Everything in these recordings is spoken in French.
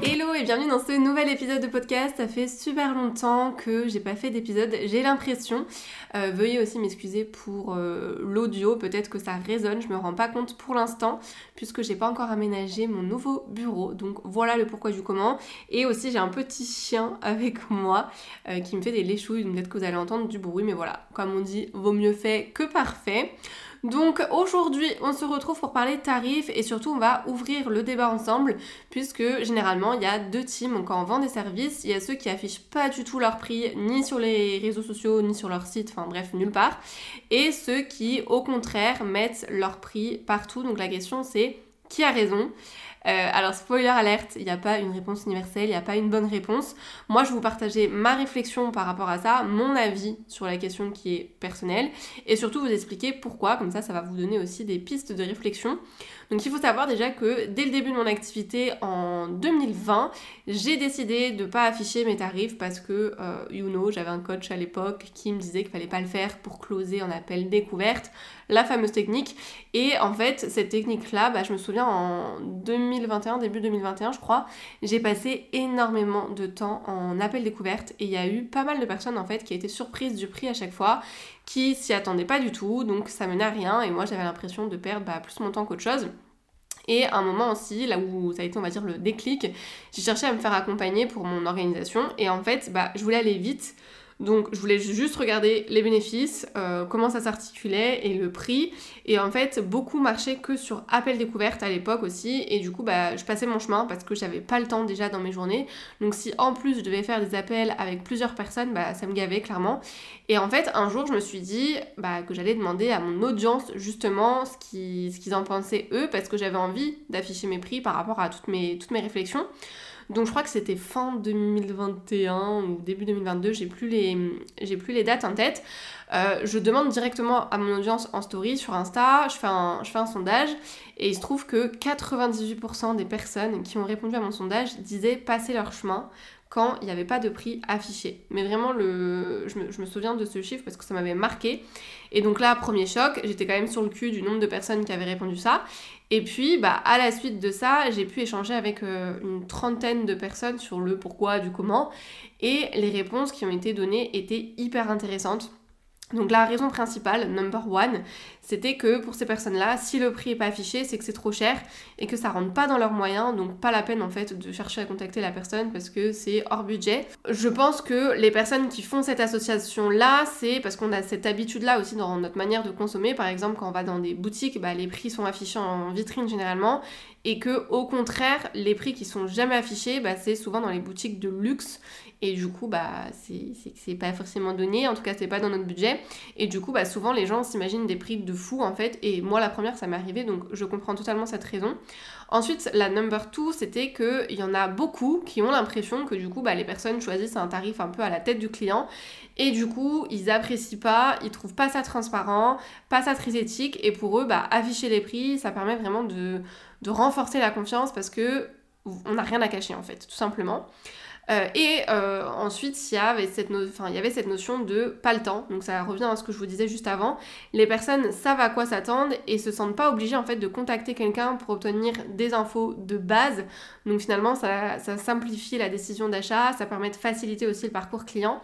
Hello et bienvenue dans ce nouvel épisode de podcast. Ça fait super longtemps que j'ai pas fait d'épisode, j'ai l'impression. Euh, veuillez aussi m'excuser pour euh, l'audio, peut-être que ça résonne, je me rends pas compte pour l'instant puisque j'ai pas encore aménagé mon nouveau bureau. Donc voilà le pourquoi du comment. Et aussi j'ai un petit chien avec moi euh, qui me fait des léchouilles, donc peut-être que vous allez entendre du bruit, mais voilà, comme on dit, vaut mieux fait que parfait. Donc aujourd'hui, on se retrouve pour parler tarifs et surtout on va ouvrir le débat ensemble puisque généralement il y a deux teams quand on vend des services. Il y a ceux qui affichent pas du tout leur prix ni sur les réseaux sociaux ni sur leur site, enfin bref, nulle part. Et ceux qui au contraire mettent leur prix partout. Donc la question c'est qui a raison? Euh, alors, spoiler alerte, il n'y a pas une réponse universelle, il n'y a pas une bonne réponse. Moi, je vais vous partager ma réflexion par rapport à ça, mon avis sur la question qui est personnelle, et surtout vous expliquer pourquoi, comme ça, ça va vous donner aussi des pistes de réflexion. Donc il faut savoir déjà que dès le début de mon activité en 2020, j'ai décidé de ne pas afficher mes tarifs parce que, euh, you know, j'avais un coach à l'époque qui me disait qu'il fallait pas le faire pour closer en appel découverte, la fameuse technique. Et en fait, cette technique-là, bah, je me souviens en 2021, début 2021 je crois, j'ai passé énormément de temps en appel découverte et il y a eu pas mal de personnes en fait qui étaient surprises du prix à chaque fois qui s'y attendait pas du tout, donc ça menait à rien, et moi j'avais l'impression de perdre bah, plus mon temps qu'autre chose. Et à un moment aussi, là où ça a été, on va dire, le déclic, j'ai cherché à me faire accompagner pour mon organisation, et en fait, bah, je voulais aller vite, donc je voulais juste regarder les bénéfices, euh, comment ça s'articulait et le prix. Et en fait, beaucoup marchaient que sur appel découverte à l'époque aussi. Et du coup, bah, je passais mon chemin parce que j'avais pas le temps déjà dans mes journées. Donc si en plus je devais faire des appels avec plusieurs personnes, bah, ça me gavait clairement. Et en fait, un jour, je me suis dit bah, que j'allais demander à mon audience justement ce qu'ils ce qu'ils en pensaient eux parce que j'avais envie d'afficher mes prix par rapport à toutes mes, toutes mes réflexions. Donc je crois que c'était fin 2021 ou début 2022, j'ai plus les, j'ai plus les dates en tête. Euh, je demande directement à mon audience en story sur Insta, je fais un, je fais un sondage et il se trouve que 98% des personnes qui ont répondu à mon sondage disaient passer leur chemin quand il n'y avait pas de prix affiché. Mais vraiment, le... je, me, souviens de ce chiffre parce que ça m'avait marqué. Et donc là, premier choc, j'étais quand même sur le cul du nombre de personnes qui avaient répondu ça. Et puis, bah, à la suite de ça, j'ai pu échanger avec euh, une trentaine de personnes sur le pourquoi, du comment. Et les réponses qui ont été données étaient hyper intéressantes. Donc la raison principale, number one, c'était que pour ces personnes-là, si le prix n'est pas affiché, c'est que c'est trop cher et que ça rentre pas dans leurs moyens, donc pas la peine en fait de chercher à contacter la personne parce que c'est hors budget. Je pense que les personnes qui font cette association-là, c'est parce qu'on a cette habitude-là aussi dans notre manière de consommer. Par exemple, quand on va dans des boutiques, bah, les prix sont affichés en vitrine généralement et que au contraire, les prix qui sont jamais affichés, bah, c'est souvent dans les boutiques de luxe et du coup, bah, c'est pas forcément donné, en tout cas, c'est pas dans notre budget. Et du coup, bah, souvent, les gens s'imaginent des prix de fou, en fait. Et moi, la première, ça m'est arrivé, donc je comprends totalement cette raison. Ensuite, la number two, c'était qu'il y en a beaucoup qui ont l'impression que du coup, bah, les personnes choisissent un tarif un peu à la tête du client. Et du coup, ils apprécient pas, ils trouvent pas ça transparent, pas ça très éthique. Et pour eux, bah, afficher les prix, ça permet vraiment de, de renforcer la confiance parce que on n'a rien à cacher, en fait, tout simplement. Euh, et euh, ensuite, il y, avait cette notion de pas le temps. Donc ça revient à ce que je vous disais juste avant. Les personnes savent à quoi s'attendre et se sentent pas obligées en fait de contacter quelqu'un pour obtenir des infos de base. Donc finalement, ça, ça simplifie la décision d'achat, ça permet de faciliter aussi le parcours client.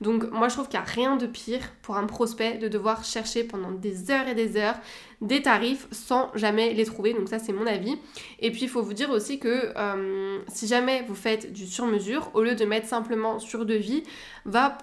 Donc moi je trouve qu'il n'y a rien de pire pour un prospect de devoir chercher pendant des heures et des heures des tarifs sans jamais les trouver. Donc ça c'est mon avis. Et puis il faut vous dire aussi que euh, si jamais vous faites du sur-mesure, au lieu de mettre simplement sur devis, va,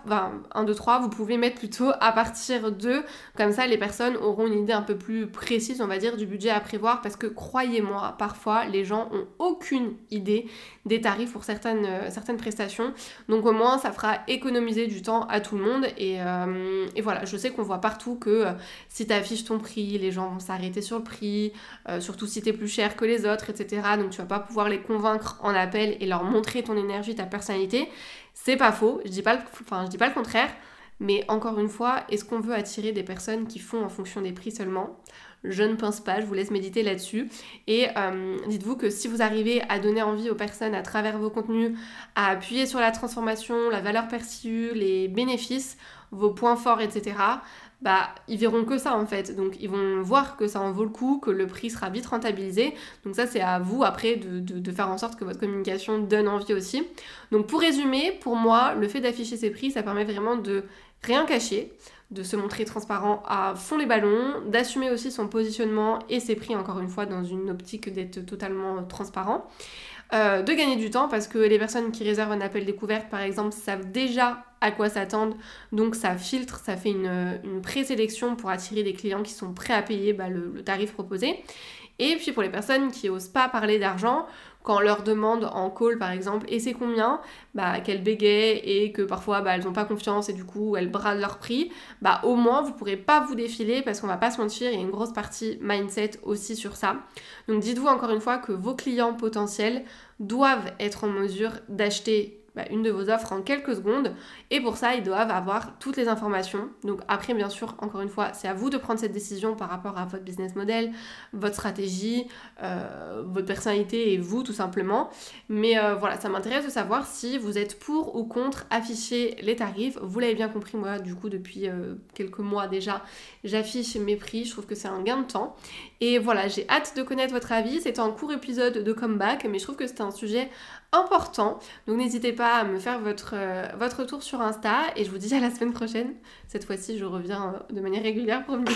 1, 2, 3, vous pouvez mettre plutôt à partir de, comme ça les personnes auront une idée un peu plus précise, on va dire, du budget à prévoir. Parce que croyez-moi, parfois les gens ont aucune idée des tarifs pour certaines, euh, certaines prestations. Donc au moins, ça fera économiser du temps à tout le monde. Et, euh, voilà, je sais qu'on voit partout que si tu affiches ton prix, les gens s'arrêter sur le prix, surtout si tu es plus cher que les autres, etc. Donc tu vas pas pouvoir les convaincre en appel et leur montrer ton énergie, ta personnalité. C'est pas faux, je dis pas je dis pas le contraire. Mais encore une fois, est-ce qu'on veut attirer des personnes qui font en fonction des prix seulement? Je ne pense pas, je vous laisse méditer là-dessus. Et euh, dites-vous que si vous arrivez à donner envie aux personnes à travers vos contenus, à appuyer sur la transformation, la valeur perçue, les bénéfices, vos points forts, etc., bah ils verront que ça en fait. Donc ils vont voir que ça en vaut le coup, que le prix sera vite rentabilisé. Donc ça c'est à vous après de, faire en sorte que votre communication donne envie aussi. Donc pour résumer, pour moi, le fait d'afficher ces prix, ça permet vraiment de rien cacher, de se montrer transparent à fond les ballons, d'assumer aussi son positionnement et ses prix encore une fois dans une optique d'être totalement transparent. Euh, de gagner du temps parce que les personnes qui réservent un appel découverte par exemple savent déjà à quoi s'attendre donc ça filtre, ça fait une, présélection pour attirer des clients qui sont prêts à payer bah, le, tarif proposé. Et puis pour les personnes qui osent pas parler d'argent, quand on leur demande en call par exemple et c'est combien, bah qu'elles bégayent et que parfois bah, elles n'ont pas confiance et du coup elles bradent leur prix, bah au moins vous pourrez pas vous défiler parce qu'on va pas se mentir, il y a une grosse partie mindset aussi sur ça. Donc dites-vous encore une fois que vos clients potentiels doivent être en mesure d'acheter bah, une de vos offres en quelques secondes. Et pour ça, ils doivent avoir toutes les informations. Donc après, bien sûr, encore une fois, c'est à vous de prendre cette décision par rapport à votre business model, votre stratégie, euh, votre personnalité et vous, tout simplement. Mais euh, voilà, ça m'intéresse de savoir si vous êtes pour ou contre afficher les tarifs. Vous l'avez bien compris, moi, du coup, depuis euh, quelques mois déjà, j'affiche mes prix. Je trouve que c'est un gain de temps. Et voilà, j'ai hâte de connaître votre avis. C'était un court épisode de comeback, mais je trouve que c'est un sujet important. Donc n'hésitez pas à me faire votre, euh, votre tour sur Insta et je vous dis à la semaine prochaine. Cette fois-ci, je reviens euh, de manière régulière pour vidéo.